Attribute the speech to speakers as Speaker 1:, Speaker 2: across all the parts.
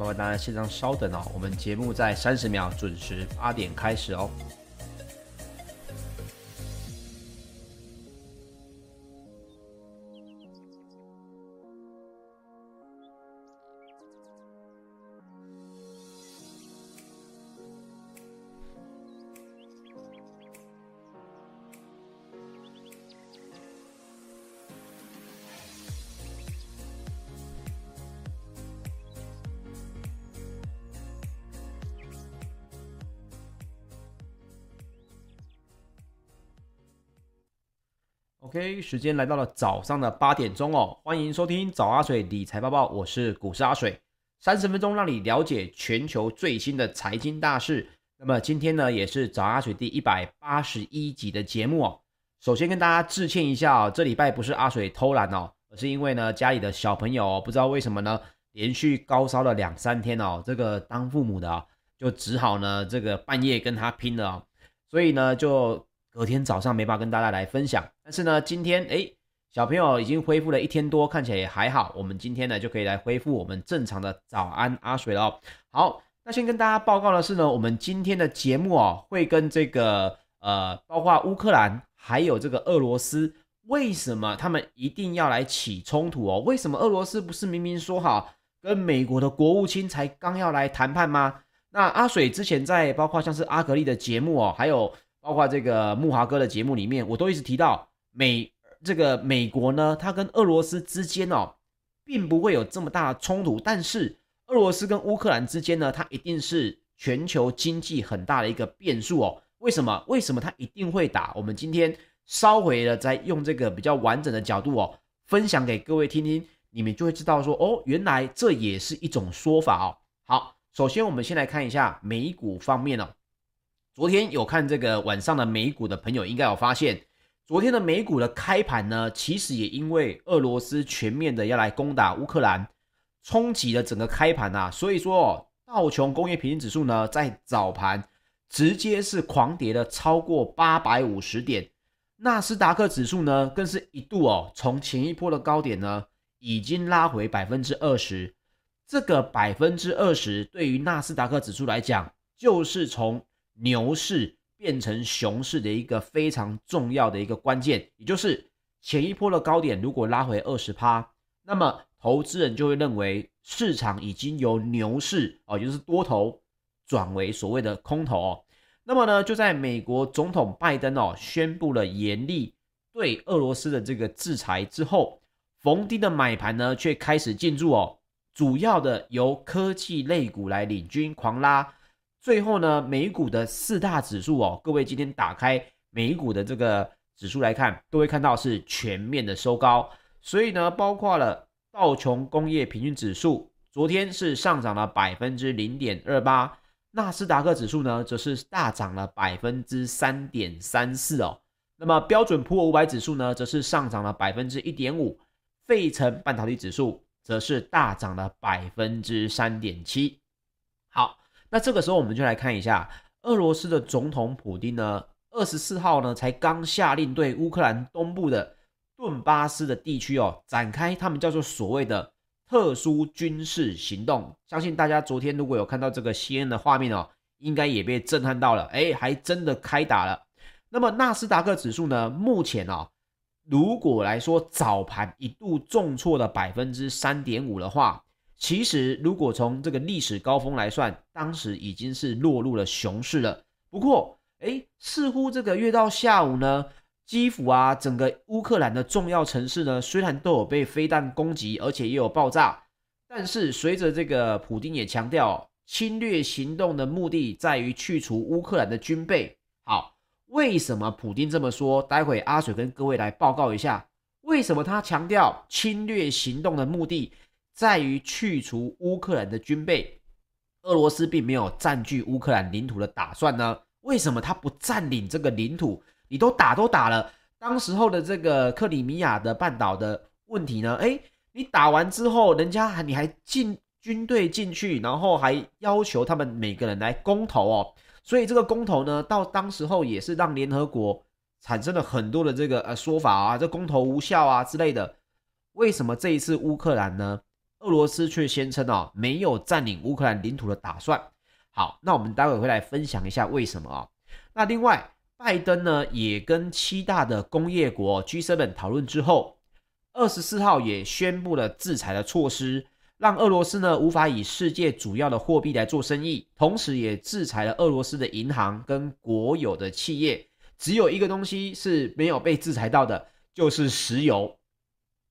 Speaker 1: 麻烦大家现场稍等哦，我们节目在三十秒准时八点开始哦。OK，时间来到了早上的八点钟哦，欢迎收听早阿水理财报报，我是股市阿水，三十分钟让你了解全球最新的财经大事。那么今天呢，也是早阿水第一百八十一集的节目哦。首先跟大家致歉一下哦，这礼拜不是阿水偷懒哦，而是因为呢家里的小朋友，不知道为什么呢，连续高烧了两三天哦，这个当父母的啊，就只好呢这个半夜跟他拼了哦，所以呢就。隔天早上没办法跟大家来分享，但是呢，今天诶，小朋友已经恢复了一天多，看起来也还好。我们今天呢就可以来恢复我们正常的早安阿水了。好，那先跟大家报告的是呢，我们今天的节目哦，会跟这个呃，包括乌克兰还有这个俄罗斯，为什么他们一定要来起冲突哦？为什么俄罗斯不是明明说好跟美国的国务卿才刚要来谈判吗？那阿水之前在包括像是阿格力的节目哦，还有。包括这个木华哥的节目里面，我都一直提到美这个美国呢，它跟俄罗斯之间哦，并不会有这么大的冲突，但是俄罗斯跟乌克兰之间呢，它一定是全球经济很大的一个变数哦。为什么？为什么它一定会打？我们今天稍微的再用这个比较完整的角度哦，分享给各位听听，你们就会知道说哦，原来这也是一种说法哦。好，首先我们先来看一下美股方面哦。昨天有看这个晚上的美股的朋友，应该有发现，昨天的美股的开盘呢，其实也因为俄罗斯全面的要来攻打乌克兰，冲击了整个开盘啊。所以说，道琼工业平均指数呢，在早盘直接是狂跌了超过八百五十点，纳斯达克指数呢，更是一度哦，从前一波的高点呢，已经拉回百分之二十。这个百分之二十对于纳斯达克指数来讲，就是从牛市变成熊市的一个非常重要的一个关键，也就是前一波的高点如果拉回二十趴，那么投资人就会认为市场已经由牛市哦，也就是多头转为所谓的空头哦。那么呢，就在美国总统拜登哦宣布了严厉对俄罗斯的这个制裁之后，逢低的买盘呢却开始进驻哦，主要的由科技类股来领军狂拉。最后呢，美股的四大指数哦，各位今天打开美股的这个指数来看，都会看到是全面的收高。所以呢，包括了道琼工业平均指数，昨天是上涨了百分之零点二八，纳斯达克指数呢则是大涨了百分之三点三四哦。那么标准普尔五百指数呢，则是上涨了百分之一点五，费城半导体指数则是大涨了百分之三点七。好。那这个时候，我们就来看一下俄罗斯的总统普丁呢，二十四号呢才刚下令对乌克兰东部的顿巴斯的地区哦展开他们叫做所谓的特殊军事行动。相信大家昨天如果有看到这个 CNN 的画面哦，应该也被震撼到了，哎，还真的开打了。那么纳斯达克指数呢，目前哦，如果来说早盘一度重挫了百分之三点五的话。其实，如果从这个历史高峰来算，当时已经是落入了熊市了。不过，诶，似乎这个越到下午呢，基辅啊，整个乌克兰的重要城市呢，虽然都有被飞弹攻击，而且也有爆炸，但是随着这个普丁也强调，侵略行动的目的在于去除乌克兰的军备。好，为什么普丁这么说？待会阿水跟各位来报告一下，为什么他强调侵略行动的目的？在于去除乌克兰的军备，俄罗斯并没有占据乌克兰领土的打算呢？为什么他不占领这个领土？你都打都打了，当时候的这个克里米亚的半岛的问题呢？诶，你打完之后，人家还你还进军队进去，然后还要求他们每个人来公投哦。所以这个公投呢，到当时候也是让联合国产生了很多的这个呃说法啊，这公投无效啊之类的。为什么这一次乌克兰呢？俄罗斯却宣称哦没有占领乌克兰领土的打算。好，那我们待会会来分享一下为什么啊？那另外，拜登呢也跟七大的工业国 G7 讨论之后，二十四号也宣布了制裁的措施，让俄罗斯呢无法以世界主要的货币来做生意，同时也制裁了俄罗斯的银行跟国有的企业。只有一个东西是没有被制裁到的，就是石油。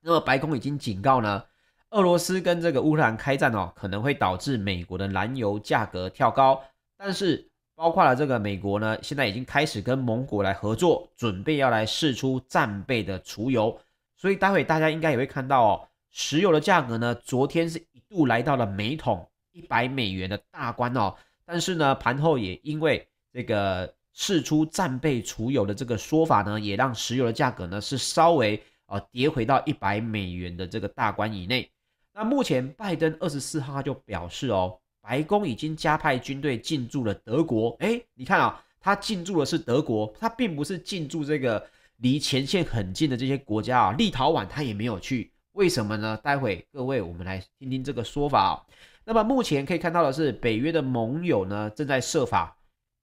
Speaker 1: 那么白宫已经警告呢，俄罗斯跟这个乌克兰开战哦，可能会导致美国的燃油价格跳高。但是包括了这个美国呢，现在已经开始跟盟国来合作，准备要来试出战备的储油。所以待会大家应该也会看到哦，石油的价格呢，昨天是一度来到了每桶一百美元的大关哦。但是呢，盘后也因为这个试出战备储油的这个说法呢，也让石油的价格呢是稍微啊跌回到一百美元的这个大关以内。那目前拜登二十四号就表示哦，白宫已经加派军队进驻了德国。诶，你看啊、他进驻的是德国，他并不是进驻这个。离前线很近的这些国家啊，立陶宛他也没有去，为什么呢？待会各位我们来听听这个说法啊。那么目前可以看到的是，北约的盟友呢正在设法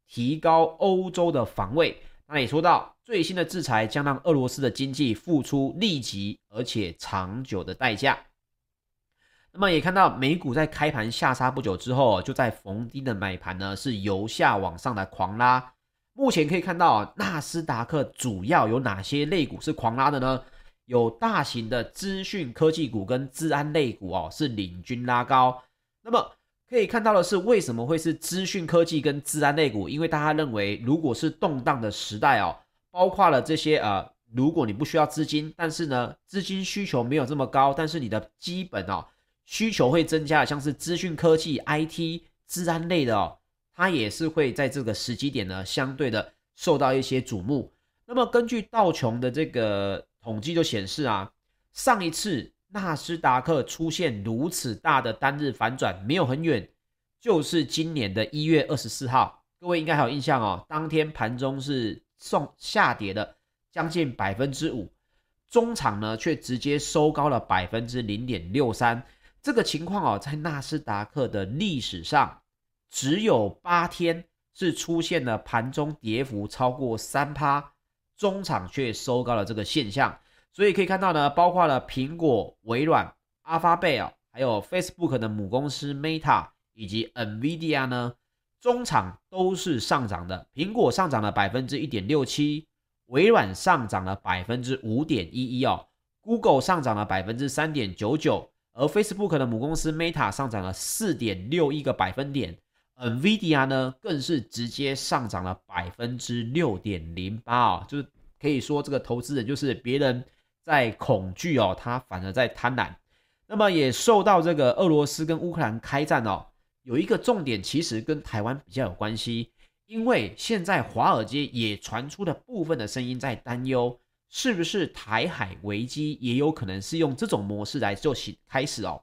Speaker 1: 提高欧洲的防卫。那也说到，最新的制裁将让俄罗斯的经济付出立即而且长久的代价。那么也看到美股在开盘下杀不久之后，就在逢低的买盘呢是由下往上的狂拉。目前可以看到，纳斯达克主要有哪些类股是狂拉的呢？有大型的资讯科技股跟治安类股哦，是领军拉高。那么可以看到的是，为什么会是资讯科技跟治安类股？因为大家认为，如果是动荡的时代哦，包括了这些呃，如果你不需要资金，但是呢，资金需求没有这么高，但是你的基本哦需求会增加，像是资讯科技、IT、资安类的哦。它也是会在这个时机点呢，相对的受到一些瞩目。那么根据道琼的这个统计就显示啊，上一次纳斯达克出现如此大的单日反转，没有很远，就是今年的一月二十四号。各位应该还有印象哦，当天盘中是送下跌的将近百分之五，中场呢却直接收高了百分之零点六三。这个情况哦，在纳斯达克的历史上。只有八天是出现了盘中跌幅超过三趴，中场却收高了这个现象，所以可以看到呢，包括了苹果、微软、Alphabet，还有 Facebook 的母公司 Meta 以及 Nvidia 呢，中场都是上涨的。苹果上涨了百分之一点六七，微软上涨了百分之五点一一哦，Google 上涨了百分之三点九九，而 Facebook 的母公司 Meta 上涨了四点六一个百分点。NVIDIA 呢，更是直接上涨了百分之六点零八啊，就是可以说这个投资人就是别人在恐惧哦，他反而在贪婪。那么也受到这个俄罗斯跟乌克兰开战哦，有一个重点其实跟台湾比较有关系，因为现在华尔街也传出了部分的声音在担忧，是不是台海危机也有可能是用这种模式来做起开始哦。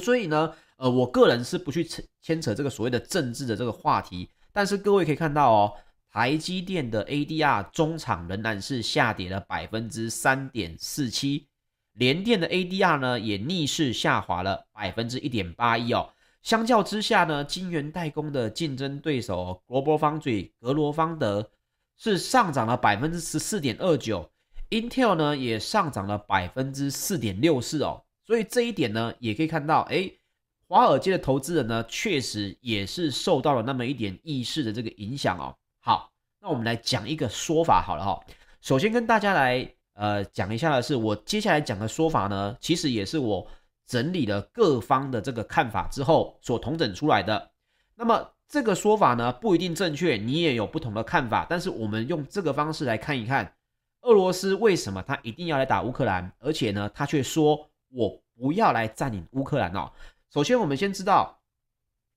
Speaker 1: 所以呢。呃，我个人是不去牵扯这个所谓的政治的这个话题，但是各位可以看到哦，台积电的 ADR 中场仍然是下跌了百分之三点四七，联电的 ADR 呢也逆势下滑了百分之一点八一哦。相较之下呢，晶圆代工的竞争对手格罗方嘴格罗方德是上涨了百分之十四点二九，Intel 呢也上涨了百分之四点六四哦。所以这一点呢，也可以看到，哎。华尔街的投资人呢，确实也是受到了那么一点意识的这个影响哦。好，那我们来讲一个说法好了哈。首先跟大家来呃讲一下的是，我接下来讲的说法呢，其实也是我整理了各方的这个看法之后所统整出来的。那么这个说法呢，不一定正确，你也有不同的看法。但是我们用这个方式来看一看，俄罗斯为什么他一定要来打乌克兰，而且呢，他却说我不要来占领乌克兰哦。首先，我们先知道，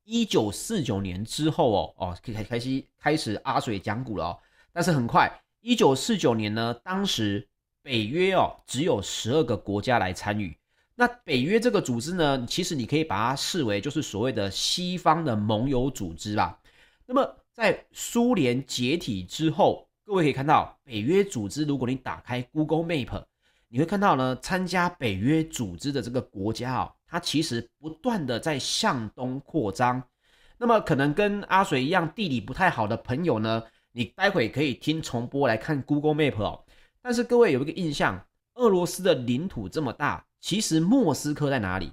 Speaker 1: 一九四九年之后哦哦，开开始开始阿水讲古了哦。但是很快，一九四九年呢，当时北约哦只有十二个国家来参与。那北约这个组织呢，其实你可以把它视为就是所谓的西方的盟友组织啦。那么在苏联解体之后，各位可以看到北约组织，如果你打开 Google Map，你会看到呢，参加北约组织的这个国家哦。它其实不断的在向东扩张。那么可能跟阿水一样地理不太好的朋友呢，你待会可以听重播来看 Google Map 哦。但是各位有一个印象，俄罗斯的领土这么大，其实莫斯科在哪里？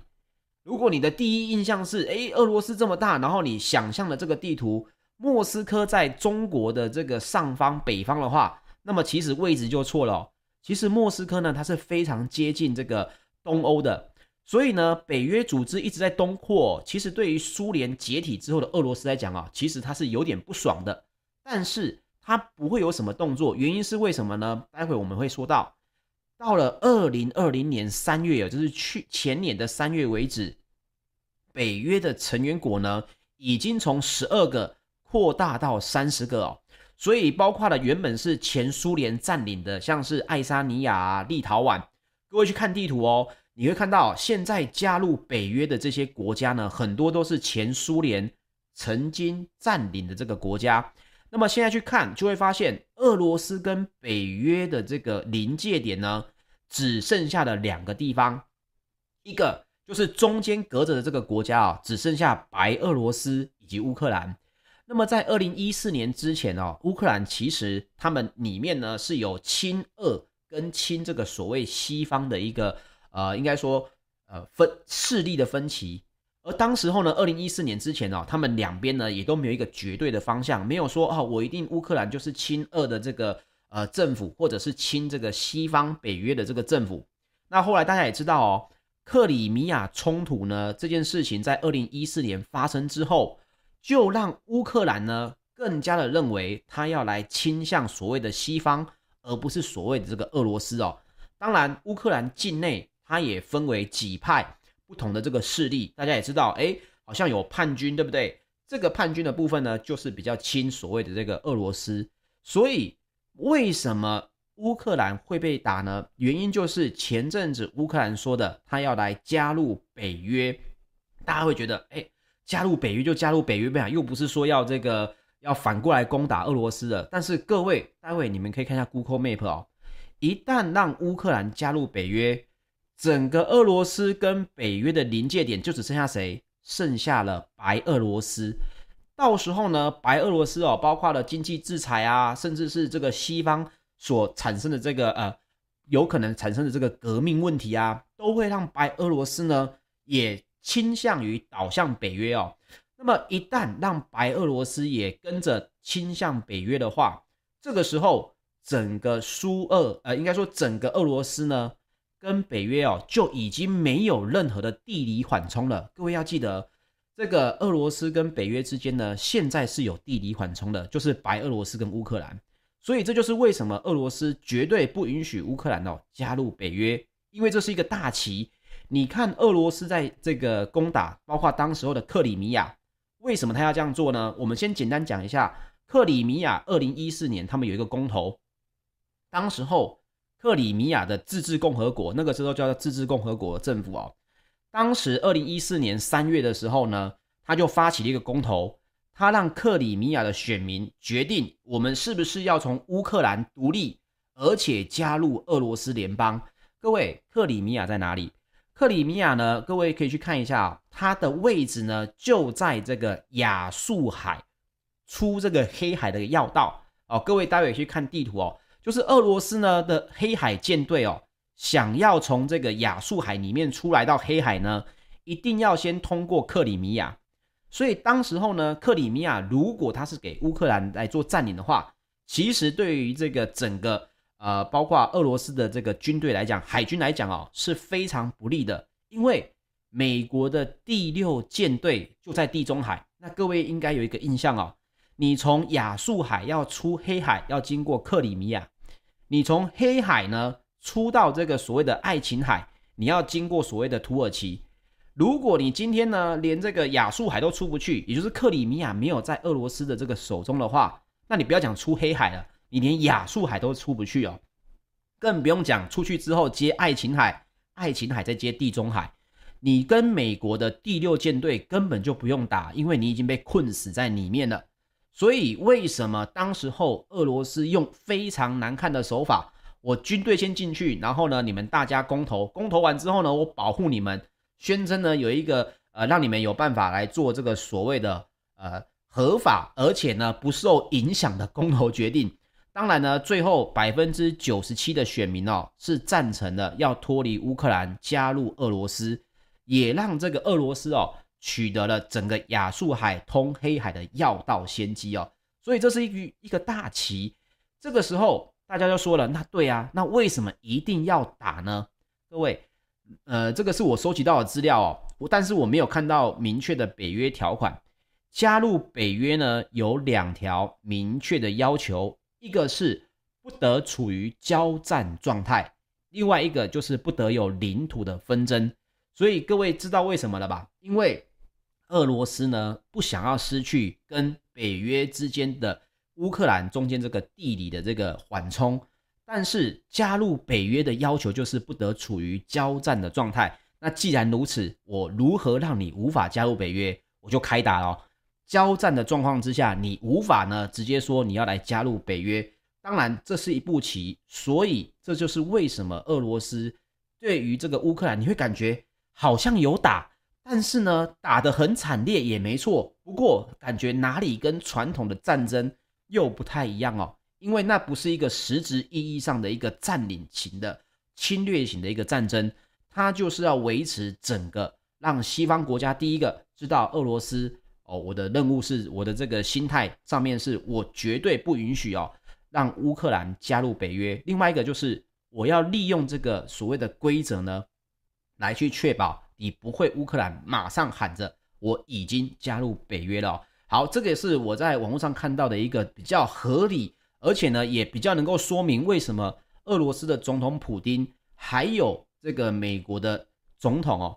Speaker 1: 如果你的第一印象是，诶，俄罗斯这么大，然后你想象的这个地图，莫斯科在中国的这个上方北方的话，那么其实位置就错了哦。其实莫斯科呢，它是非常接近这个东欧的。所以呢，北约组织一直在东扩，其实对于苏联解体之后的俄罗斯来讲啊，其实它是有点不爽的，但是它不会有什么动作，原因是为什么呢？待会我们会说到，到了二零二零年三月，也就是去前年的三月为止，北约的成员国呢，已经从十二个扩大到三十个哦，所以包括了原本是前苏联占领的，像是爱沙尼亚啊、立陶宛，各位去看地图哦。你会看到，现在加入北约的这些国家呢，很多都是前苏联曾经占领的这个国家。那么现在去看，就会发现俄罗斯跟北约的这个临界点呢，只剩下了两个地方，一个就是中间隔着的这个国家啊，只剩下白俄罗斯以及乌克兰。那么在二零一四年之前哦，乌克兰其实他们里面呢是有亲俄跟亲这个所谓西方的一个。呃，应该说，呃，分势力的分歧。而当时候呢，二零一四年之前哦，他们两边呢也都没有一个绝对的方向，没有说哦，我一定乌克兰就是亲俄的这个呃政府，或者是亲这个西方北约的这个政府。那后来大家也知道哦，克里米亚冲突呢这件事情在二零一四年发生之后，就让乌克兰呢更加的认为他要来倾向所谓的西方，而不是所谓的这个俄罗斯哦。当然，乌克兰境内。它也分为几派不同的这个势力，大家也知道，诶，好像有叛军，对不对？这个叛军的部分呢，就是比较亲所谓的这个俄罗斯。所以，为什么乌克兰会被打呢？原因就是前阵子乌克兰说的，他要来加入北约。大家会觉得，诶，加入北约就加入北约呗，又不是说要这个要反过来攻打俄罗斯的。但是各位，待会你们可以看一下 Google Map 哦，一旦让乌克兰加入北约。整个俄罗斯跟北约的临界点就只剩下谁？剩下了白俄罗斯。到时候呢，白俄罗斯哦，包括了经济制裁啊，甚至是这个西方所产生的这个呃，有可能产生的这个革命问题啊，都会让白俄罗斯呢也倾向于倒向北约哦。那么一旦让白俄罗斯也跟着倾向北约的话，这个时候整个苏俄呃，应该说整个俄罗斯呢。跟北约哦，就已经没有任何的地理缓冲了。各位要记得，这个俄罗斯跟北约之间呢，现在是有地理缓冲的，就是白俄罗斯跟乌克兰。所以这就是为什么俄罗斯绝对不允许乌克兰哦加入北约，因为这是一个大棋。你看俄罗斯在这个攻打，包括当时候的克里米亚，为什么他要这样做呢？我们先简单讲一下，克里米亚二零一四年他们有一个公投，当时候。克里米亚的自治共和国，那个时候叫做自治共和国政府哦。当时二零一四年三月的时候呢，他就发起了一个公投，他让克里米亚的选民决定，我们是不是要从乌克兰独立，而且加入俄罗斯联邦。各位，克里米亚在哪里？克里米亚呢？各位可以去看一下哦，它的位置呢就在这个亚速海出这个黑海的要道哦。各位待会去看地图哦。就是俄罗斯呢的黑海舰队哦，想要从这个亚速海里面出来到黑海呢，一定要先通过克里米亚。所以当时候呢，克里米亚如果他是给乌克兰来做占领的话，其实对于这个整个呃，包括俄罗斯的这个军队来讲，海军来讲哦，是非常不利的。因为美国的第六舰队就在地中海，那各位应该有一个印象哦，你从亚速海要出黑海，要经过克里米亚。你从黑海呢出到这个所谓的爱琴海，你要经过所谓的土耳其。如果你今天呢连这个亚速海都出不去，也就是克里米亚没有在俄罗斯的这个手中的话，那你不要讲出黑海了，你连亚速海都出不去哦，更不用讲出去之后接爱琴海，爱琴海再接地中海，你跟美国的第六舰队根本就不用打，因为你已经被困死在里面了。所以，为什么当时候俄罗斯用非常难看的手法？我军队先进去，然后呢，你们大家公投，公投完之后呢，我保护你们。宣称呢有一个呃让你们有办法来做这个所谓的呃合法而且呢不受影响的公投决定。当然呢，最后百分之九十七的选民哦是赞成的，要脱离乌克兰，加入俄罗斯，也让这个俄罗斯哦取得了整个亚速海通黑海的要道先机哦。所以这是一一个大棋。这个时候大家就说了，那对啊，那为什么一定要打呢？各位，呃，这个是我收集到的资料哦，但是我没有看到明确的北约条款。加入北约呢有两条明确的要求。一个是不得处于交战状态，另外一个就是不得有领土的纷争。所以各位知道为什么了吧？因为俄罗斯呢不想要失去跟北约之间的乌克兰中间这个地理的这个缓冲，但是加入北约的要求就是不得处于交战的状态。那既然如此，我如何让你无法加入北约？我就开打哦。交战的状况之下，你无法呢直接说你要来加入北约。当然，这是一步棋，所以这就是为什么俄罗斯对于这个乌克兰，你会感觉好像有打，但是呢打得很惨烈也没错。不过感觉哪里跟传统的战争又不太一样哦，因为那不是一个实质意义上的一个占领型的侵略型的一个战争，它就是要维持整个让西方国家第一个知道俄罗斯。哦，我的任务是，我的这个心态上面是我绝对不允许哦，让乌克兰加入北约。另外一个就是，我要利用这个所谓的规则呢，来去确保你不会乌克兰马上喊着我已经加入北约了。好，这个也是我在网络上看到的一个比较合理，而且呢也比较能够说明为什么俄罗斯的总统普丁还有这个美国的总统哦。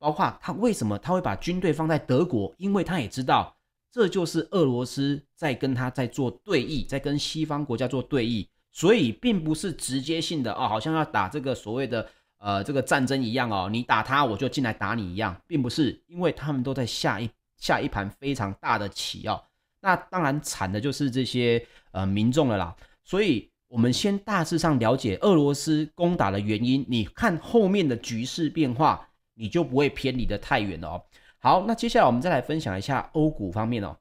Speaker 1: 包括他为什么他会把军队放在德国？因为他也知道这就是俄罗斯在跟他在做对弈，在跟西方国家做对弈，所以并不是直接性的哦，好像要打这个所谓的呃这个战争一样哦，你打他我就进来打你一样，并不是，因为他们都在下一下一盘非常大的棋哦。那当然惨的就是这些呃民众了啦。所以我们先大致上了解俄罗斯攻打的原因，你看后面的局势变化。你就不会偏离得太远了哦。好，那接下来我们再来分享一下欧股方面哦。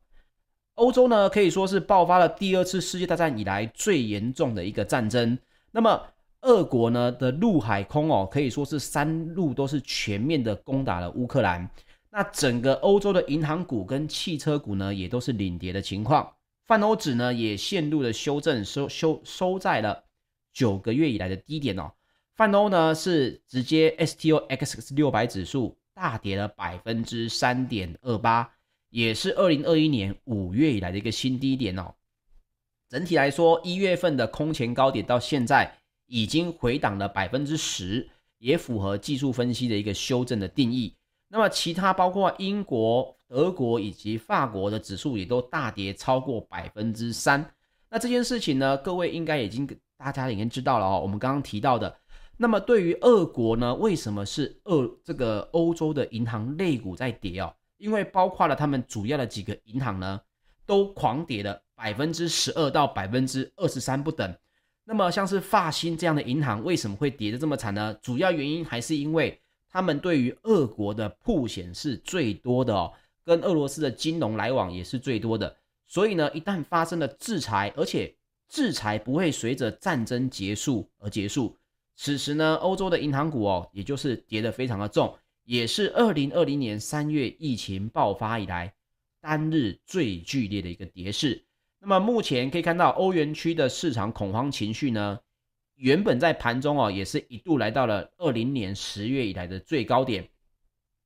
Speaker 1: 欧洲呢可以说是爆发了第二次世界大战以来最严重的一个战争。那么俄国呢的陆海空哦可以说是三路都是全面的攻打了乌克兰。那整个欧洲的银行股跟汽车股呢也都是领跌的情况。泛欧指呢也陷入了修正，收收收在了九个月以来的低点哦。泛欧呢是直接 STOXX 六百指数大跌了百分之三点二八，也是二零二一年五月以来的一个新低点哦。整体来说，一月份的空前高点到现在已经回档了百分之十，也符合技术分析的一个修正的定义。那么其他包括英国、德国以及法国的指数也都大跌超过百分之三。那这件事情呢，各位应该已经大家已经知道了哦。我们刚刚提到的。那么对于俄国呢，为什么是俄这个欧洲的银行类股在跌哦？因为包括了他们主要的几个银行呢，都狂跌了百分之十二到百分之二十三不等。那么像是法兴这样的银行为什么会跌得这么惨呢？主要原因还是因为他们对于俄国的曝险是最多的哦，跟俄罗斯的金融来往也是最多的。所以呢，一旦发生了制裁，而且制裁不会随着战争结束而结束。此时呢，欧洲的银行股哦，也就是跌得非常的重，也是二零二零年三月疫情爆发以来单日最剧烈的一个跌势。那么目前可以看到，欧元区的市场恐慌情绪呢，原本在盘中哦，也是一度来到了二零年十月以来的最高点。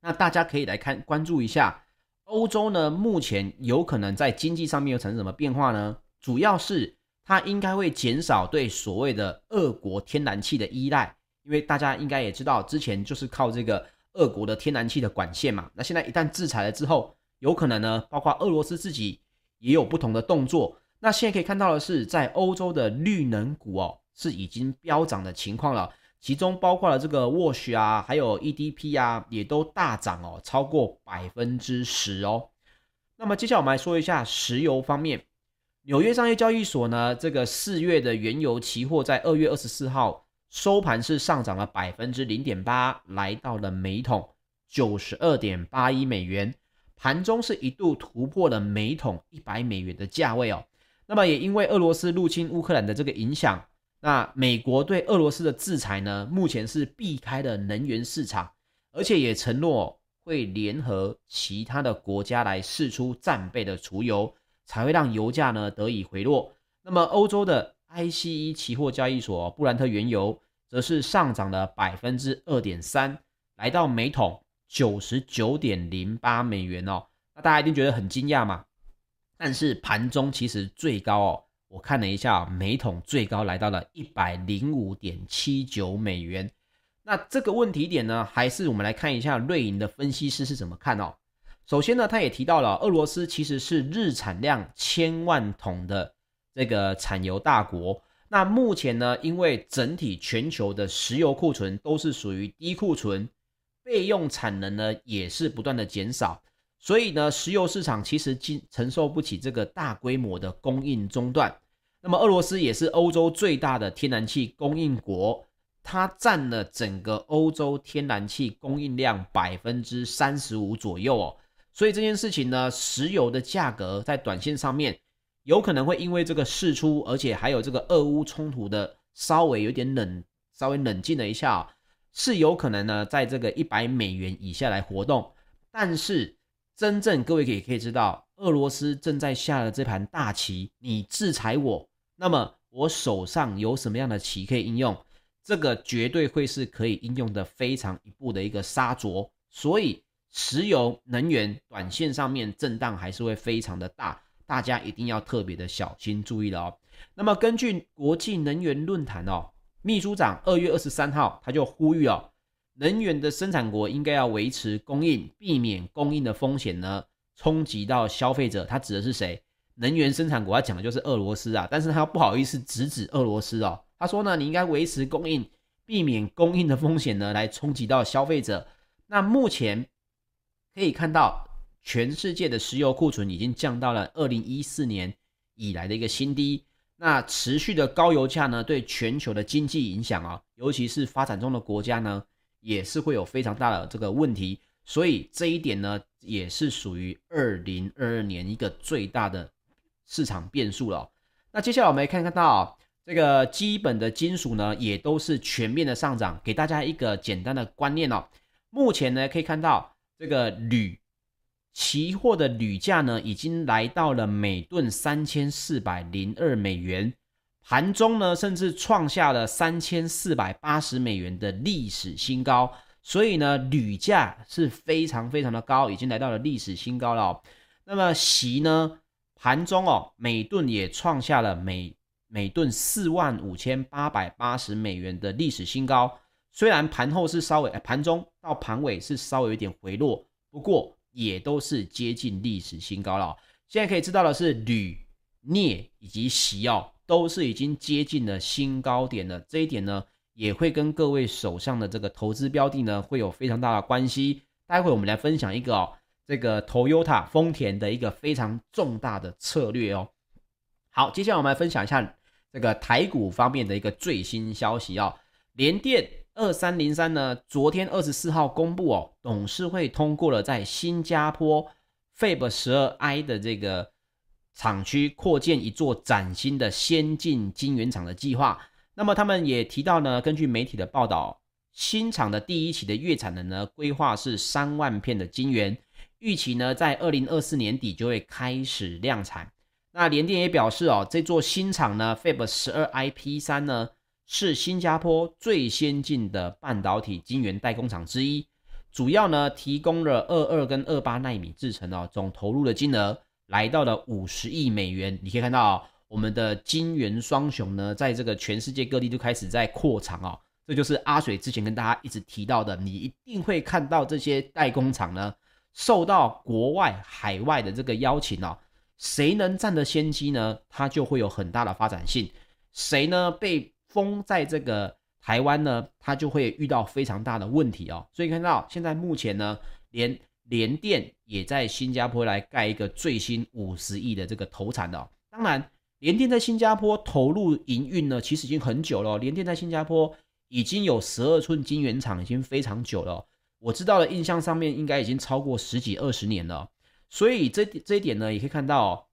Speaker 1: 那大家可以来看关注一下，欧洲呢，目前有可能在经济上面又产生什么变化呢？主要是。它应该会减少对所谓的俄国天然气的依赖，因为大家应该也知道，之前就是靠这个俄国的天然气的管线嘛。那现在一旦制裁了之后，有可能呢，包括俄罗斯自己也有不同的动作。那现在可以看到的是，在欧洲的绿能股哦，是已经飙涨的情况了，其中包括了这个 Wash 啊，还有 EDP 啊，也都大涨哦，超过百分之十哦。那么接下来我们来说一下石油方面。纽约商业交易所呢，这个四月的原油期货在二月二十四号收盘是上涨了百分之零点八，来到了每桶九十二点八一美元，盘中是一度突破了每桶一百美元的价位哦。那么也因为俄罗斯入侵乌克兰的这个影响，那美国对俄罗斯的制裁呢，目前是避开了能源市场，而且也承诺会联合其他的国家来试出战备的储油，才会让油价呢得以回落。那么欧洲的 ICE 期货交易所布兰特原油则是上涨了百分之二点三，来到每桶九十九点零八美元哦。那大家一定觉得很惊讶嘛？但是盘中其实最高哦，我看了一下，每桶最高来到了一百零五点七九美元。那这个问题点呢，还是我们来看一下瑞银的分析师是怎么看哦。首先呢，他也提到了俄罗斯其实是日产量千万桶的这个产油大国。那目前呢，因为整体全球的石油库存都是属于低库存，备用产能呢也是不断的减少，所以呢，石油市场其实经承受不起这个大规模的供应中断。那么俄罗斯也是欧洲最大的天然气供应国，它占了整个欧洲天然气供应量百分之三十五左右哦。所以这件事情呢，石油的价格在短线上面。有可能会因为这个释出，而且还有这个俄乌冲突的稍微有点冷，稍微冷静了一下，是有可能呢，在这个一百美元以下来活动。但是真正各位可以可以知道，俄罗斯正在下的这盘大棋，你制裁我，那么我手上有什么样的棋可以应用？这个绝对会是可以应用的非常一步的一个杀着。所以石油能源短线上面震荡还是会非常的大。大家一定要特别的小心注意了哦。那么根据国际能源论坛哦，秘书长二月二十三号他就呼吁哦，能源的生产国应该要维持供应，避免供应的风险呢冲击到消费者。他指的是谁？能源生产国，他讲的就是俄罗斯啊。但是他不好意思直指俄罗斯哦，他说呢，你应该维持供应，避免供应的风险呢来冲击到消费者。那目前可以看到。全世界的石油库存已经降到了二零一四年以来的一个新低。那持续的高油价呢，对全球的经济影响啊，尤其是发展中的国家呢，也是会有非常大的这个问题。所以这一点呢，也是属于二零二二年一个最大的市场变数了。那接下来我们来看看到这个基本的金属呢，也都是全面的上涨。给大家一个简单的观念哦，目前呢可以看到这个铝。期货的铝价呢，已经来到了每吨三千四百零二美元，盘中呢，甚至创下了三千四百八十美元的历史新高。所以呢，铝价是非常非常的高，已经来到了历史新高了。那么锡呢，盘中哦，每吨也创下了每每吨四万五千八百八十美元的历史新高。虽然盘后是稍微，盘中到盘尾是稍微有点回落，不过。也都是接近历史新高了。现在可以知道的是，铝、镍以及锡哦，都是已经接近了新高点了。这一点呢，也会跟各位手上的这个投资标的呢，会有非常大的关系。待会我们来分享一个哦，这个 Toyota 丰田的一个非常重大的策略哦。好，接下来我们来分享一下这个台股方面的一个最新消息哦，联电。二三零三呢，昨天二十四号公布哦，董事会通过了在新加坡 Fab 十二 I 的这个厂区扩建一座崭新的先进晶圆厂的计划。那么他们也提到呢，根据媒体的报道，新厂的第一期的月产能呢，规划是三万片的晶圆，预期呢在二零二四年底就会开始量产。那联电也表示哦，这座新厂呢 Fab 十二 I P 三呢。是新加坡最先进的半导体晶圆代工厂之一，主要呢提供了二二跟二八纳米制程哦，总投入的金额来到了五十亿美元。你可以看到，我们的晶圆双雄呢，在这个全世界各地都开始在扩厂哦，这就是阿水之前跟大家一直提到的，你一定会看到这些代工厂呢，受到国外海外的这个邀请哦，谁能占得先机呢？它就会有很大的发展性，谁呢被封在这个台湾呢，它就会遇到非常大的问题哦。所以看到现在目前呢，连联电也在新加坡来盖一个最新五十亿的这个投产的哦。当然，联电在新加坡投入营运呢，其实已经很久了。联电在新加坡已经有十二寸晶圆厂，已经非常久了。我知道的印象上面应该已经超过十几二十年了。所以这这一点呢，也可以看到哦，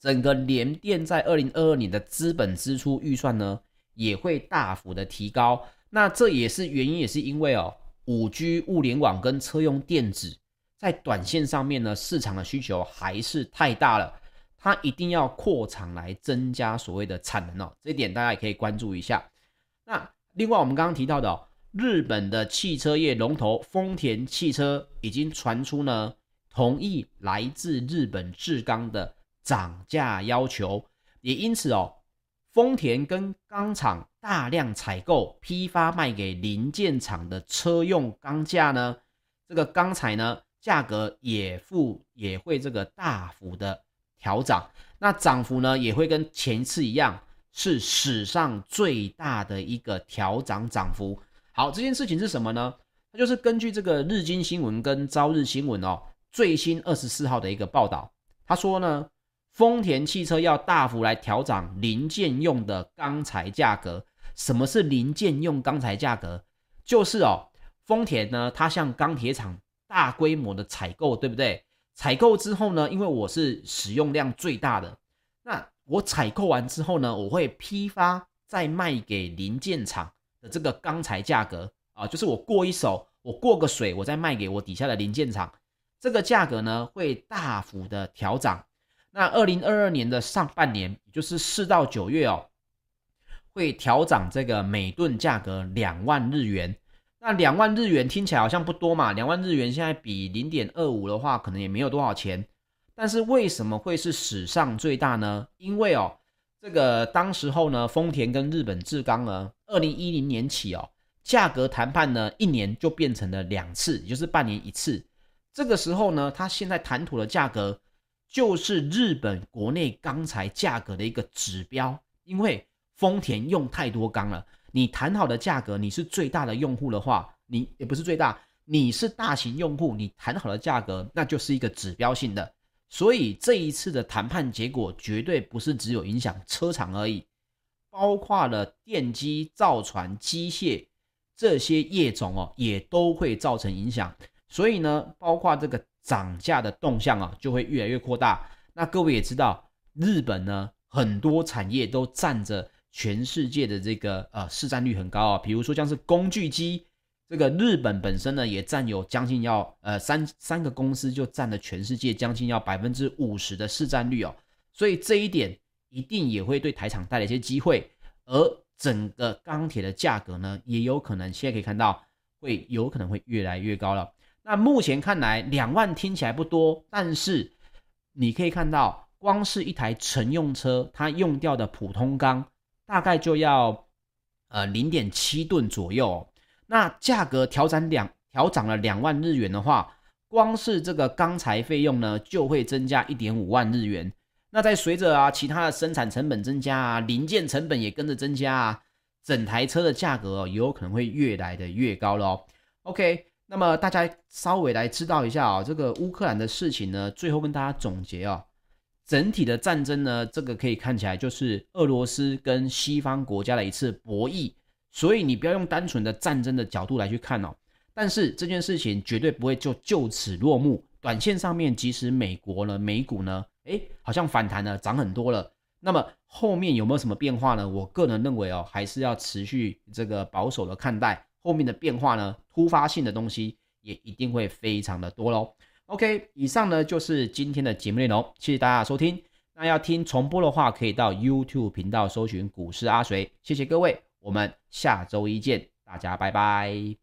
Speaker 1: 整个联电在二零二二年的资本支出预算呢，也会大幅的提高。那这也是原因，也是因为哦，五 G 物联网跟车用电子在短线上面呢，市场的需求还是太大了，它一定要扩厂来增加所谓的产能哦。这一点大家也可以关注一下。那另外我们刚刚提到的哦，日本的汽车业龙头丰田汽车已经传出呢。同意来自日本志钢的涨价要求，也因此哦，丰田跟钢厂大量采购批发卖给零件厂的车用钢架呢，这个钢材呢价格也付也会这个大幅的调涨，那涨幅呢也会跟前一次一样，是史上最大的一个调涨涨幅。好，这件事情是什么呢？它就是根据这个日经新闻跟朝日新闻哦。最新二十四号的一个报道，他说呢，丰田汽车要大幅来调涨零件用的钢材价格。什么是零件用钢材价格？就是哦，丰田呢，它向钢铁厂大规模的采购，对不对？采购之后呢，因为我是使用量最大的，那我采购完之后呢，我会批发再卖给零件厂的这个钢材价格啊，就是我过一手，我过个水，我再卖给我底下的零件厂。这个价格呢会大幅的调涨，那二零二二年的上半年，也就是四到九月哦，会调涨这个每吨价格两万日元。那两万日元听起来好像不多嘛，两万日元现在比零点二五的话，可能也没有多少钱。但是为什么会是史上最大呢？因为哦，这个当时候呢，丰田跟日本制钢呢，二零一零年起哦，价格谈判呢，一年就变成了两次，也就是半年一次。这个时候呢，他现在谈妥的价格就是日本国内钢材价格的一个指标，因为丰田用太多钢了，你谈好的价格，你是最大的用户的话，你也不是最大，你是大型用户，你谈好的价格那就是一个指标性的，所以这一次的谈判结果绝对不是只有影响车厂而已，包括了电机、造船、机械这些业种哦，也都会造成影响。所以呢，包括这个涨价的动向啊，就会越来越扩大。那各位也知道，日本呢，很多产业都占着全世界的这个呃市占率很高啊。比如说像是工具机，这个日本本身呢也占有将近要呃三三个公司就占了全世界将近要百分之五十的市占率哦。所以这一点一定也会对台厂带来一些机会，而整个钢铁的价格呢，也有可能现在可以看到会有可能会越来越高了。那目前看来，两万听起来不多，但是你可以看到，光是一台乘用车，它用掉的普通钢大概就要呃零点七吨左右。那价格调涨两调涨了两万日元的话，光是这个钢材费用呢，就会增加一点五万日元。那在随着啊其他的生产成本增加啊，零件成本也跟着增加啊，整台车的价格也有可能会越来的越高了。OK。那么大家稍微来知道一下啊、哦，这个乌克兰的事情呢，最后跟大家总结啊、哦，整体的战争呢，这个可以看起来就是俄罗斯跟西方国家的一次博弈，所以你不要用单纯的战争的角度来去看哦。但是这件事情绝对不会就就此落幕，短线上面即使美国呢，美股呢，诶，好像反弹了，涨很多了。那么后面有没有什么变化呢？我个人认为哦，还是要持续这个保守的看待。后面的变化呢，突发性的东西也一定会非常的多喽。OK，以上呢就是今天的节目内容，谢谢大家收听。那要听重播的话，可以到 YouTube 频道搜寻股市阿水。谢谢各位，我们下周一见，大家拜拜。